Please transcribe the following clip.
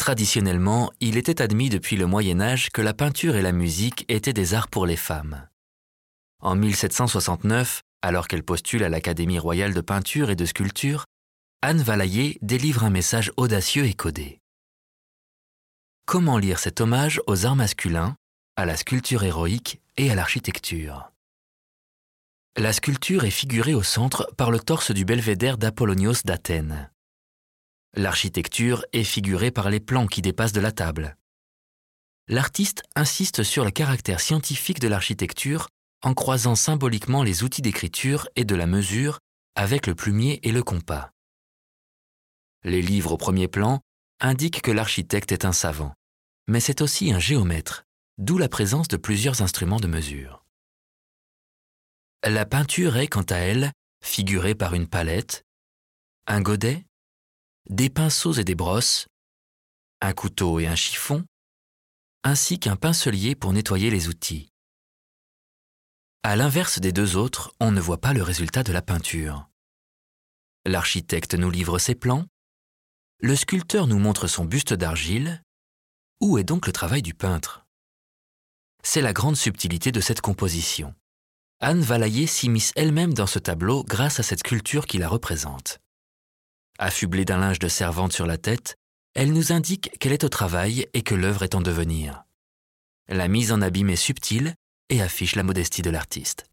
Traditionnellement, il était admis depuis le Moyen Âge que la peinture et la musique étaient des arts pour les femmes. En 1769, alors qu'elle postule à l'Académie royale de peinture et de sculpture, Anne Valaillé délivre un message audacieux et codé. Comment lire cet hommage aux arts masculins, à la sculpture héroïque et à l'architecture? La sculpture est figurée au centre par le torse du belvédère d'Apollonios d'Athènes. L'architecture est figurée par les plans qui dépassent de la table. L'artiste insiste sur le caractère scientifique de l'architecture en croisant symboliquement les outils d'écriture et de la mesure avec le plumier et le compas. Les livres au premier plan indiquent que l'architecte est un savant, mais c'est aussi un géomètre, d'où la présence de plusieurs instruments de mesure. La peinture est, quant à elle, figurée par une palette, un godet, des pinceaux et des brosses, un couteau et un chiffon, ainsi qu'un pincelier pour nettoyer les outils. À l'inverse des deux autres, on ne voit pas le résultat de la peinture. L'architecte nous livre ses plans, le sculpteur nous montre son buste d'argile. Où est donc le travail du peintre? C'est la grande subtilité de cette composition. Anne Valaillé s'immisce elle-même dans ce tableau grâce à cette sculpture qui la représente. Affublée d'un linge de servante sur la tête, elle nous indique qu'elle est au travail et que l'œuvre est en devenir. La mise en abîme est subtile et affiche la modestie de l'artiste.